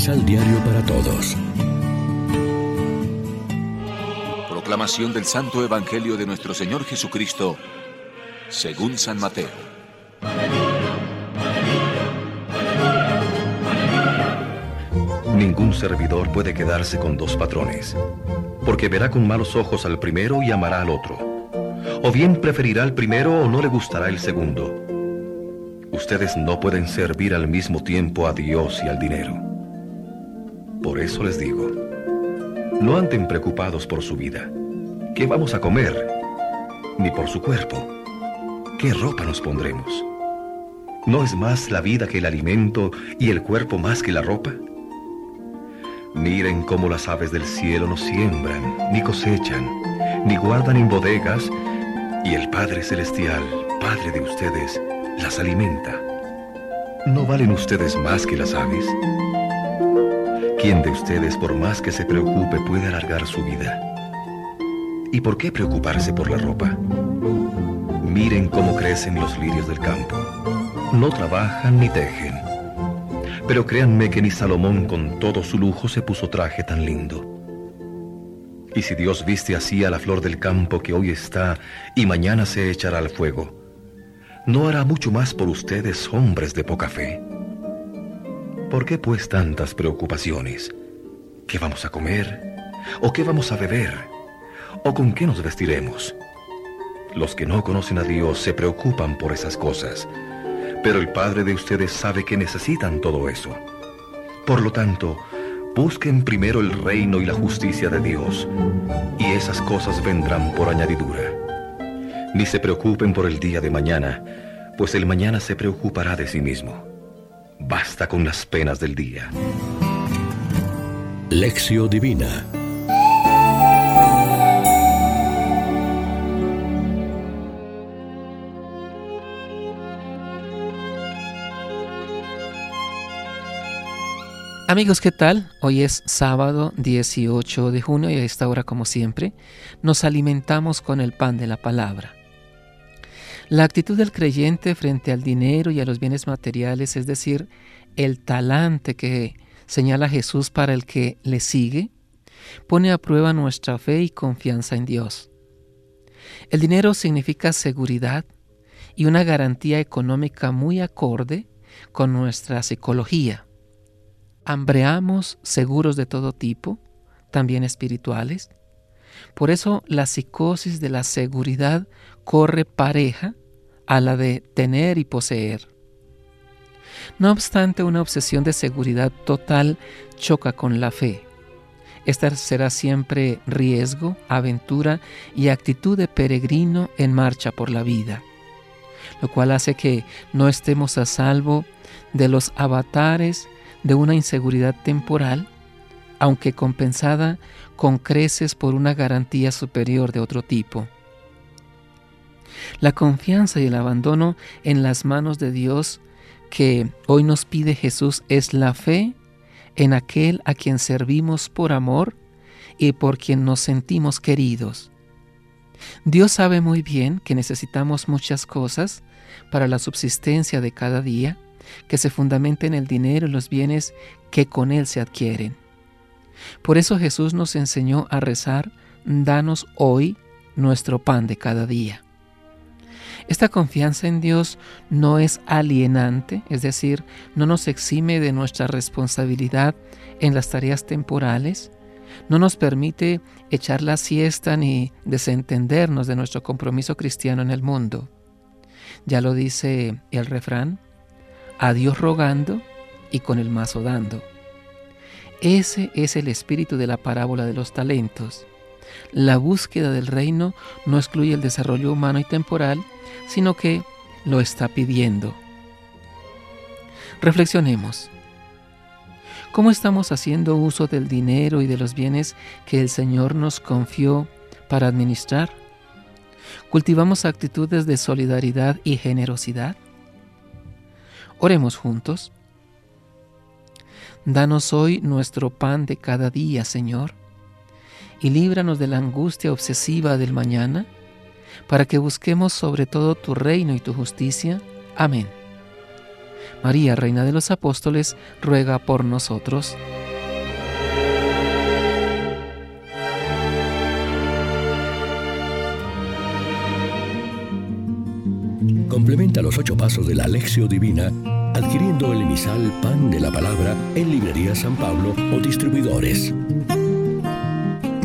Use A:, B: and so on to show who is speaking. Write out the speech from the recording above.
A: Misal Diario para Todos.
B: Proclamación del Santo Evangelio de nuestro Señor Jesucristo, según San Mateo.
C: Ningún servidor puede quedarse con dos patrones, porque verá con malos ojos al primero y amará al otro. O bien preferirá al primero o no le gustará el segundo. Ustedes no pueden servir al mismo tiempo a Dios y al dinero. Por eso les digo, no anden preocupados por su vida. ¿Qué vamos a comer? Ni por su cuerpo. ¿Qué ropa nos pondremos? ¿No es más la vida que el alimento y el cuerpo más que la ropa? Miren cómo las aves del cielo no siembran, ni cosechan, ni guardan en bodegas, y el Padre Celestial, Padre de ustedes, las alimenta. ¿No valen ustedes más que las aves? ¿Quién de ustedes, por más que se preocupe, puede alargar su vida? ¿Y por qué preocuparse por la ropa? Miren cómo crecen los lirios del campo. No trabajan ni tejen. Pero créanme que ni Salomón con todo su lujo se puso traje tan lindo. Y si Dios viste así a la flor del campo que hoy está y mañana se echará al fuego, ¿no hará mucho más por ustedes, hombres de poca fe? ¿Por qué pues tantas preocupaciones? ¿Qué vamos a comer? ¿O qué vamos a beber? ¿O con qué nos vestiremos? Los que no conocen a Dios se preocupan por esas cosas pero el Padre de ustedes sabe que necesitan todo eso. Por lo tanto, busquen primero el reino y la justicia de Dios, y esas cosas vendrán por añadidura. Ni se preocupen por el día de mañana, pues el mañana se preocupará de sí mismo. Basta con las penas del día.
A: Lección Divina
D: Amigos, ¿qué tal? Hoy es sábado 18 de junio y a esta hora, como siempre, nos alimentamos con el pan de la palabra. La actitud del creyente frente al dinero y a los bienes materiales, es decir, el talante que señala Jesús para el que le sigue, pone a prueba nuestra fe y confianza en Dios. El dinero significa seguridad y una garantía económica muy acorde con nuestra psicología hambreamos seguros de todo tipo, también espirituales. Por eso la psicosis de la seguridad corre pareja a la de tener y poseer. No obstante, una obsesión de seguridad total choca con la fe. Esta será siempre riesgo, aventura y actitud de peregrino en marcha por la vida, lo cual hace que no estemos a salvo de los avatares de una inseguridad temporal, aunque compensada con creces por una garantía superior de otro tipo. La confianza y el abandono en las manos de Dios que hoy nos pide Jesús es la fe en aquel a quien servimos por amor y por quien nos sentimos queridos. Dios sabe muy bien que necesitamos muchas cosas para la subsistencia de cada día, que se fundamenta en el dinero y los bienes que con él se adquieren. Por eso Jesús nos enseñó a rezar, danos hoy nuestro pan de cada día. Esta confianza en Dios no es alienante, es decir, no nos exime de nuestra responsabilidad en las tareas temporales, no nos permite echar la siesta ni desentendernos de nuestro compromiso cristiano en el mundo. Ya lo dice el refrán, a Dios rogando y con el mazo dando. Ese es el espíritu de la parábola de los talentos. La búsqueda del reino no excluye el desarrollo humano y temporal, sino que lo está pidiendo. Reflexionemos. ¿Cómo estamos haciendo uso del dinero y de los bienes que el Señor nos confió para administrar? ¿Cultivamos actitudes de solidaridad y generosidad? Oremos juntos. Danos hoy nuestro pan de cada día, Señor, y líbranos de la angustia obsesiva del mañana, para que busquemos sobre todo tu reino y tu justicia. Amén. María, Reina de los Apóstoles, ruega por nosotros.
A: Complementa los ocho pasos de la Alexio Divina adquiriendo el emisal Pan de la Palabra en Librería San Pablo o distribuidores.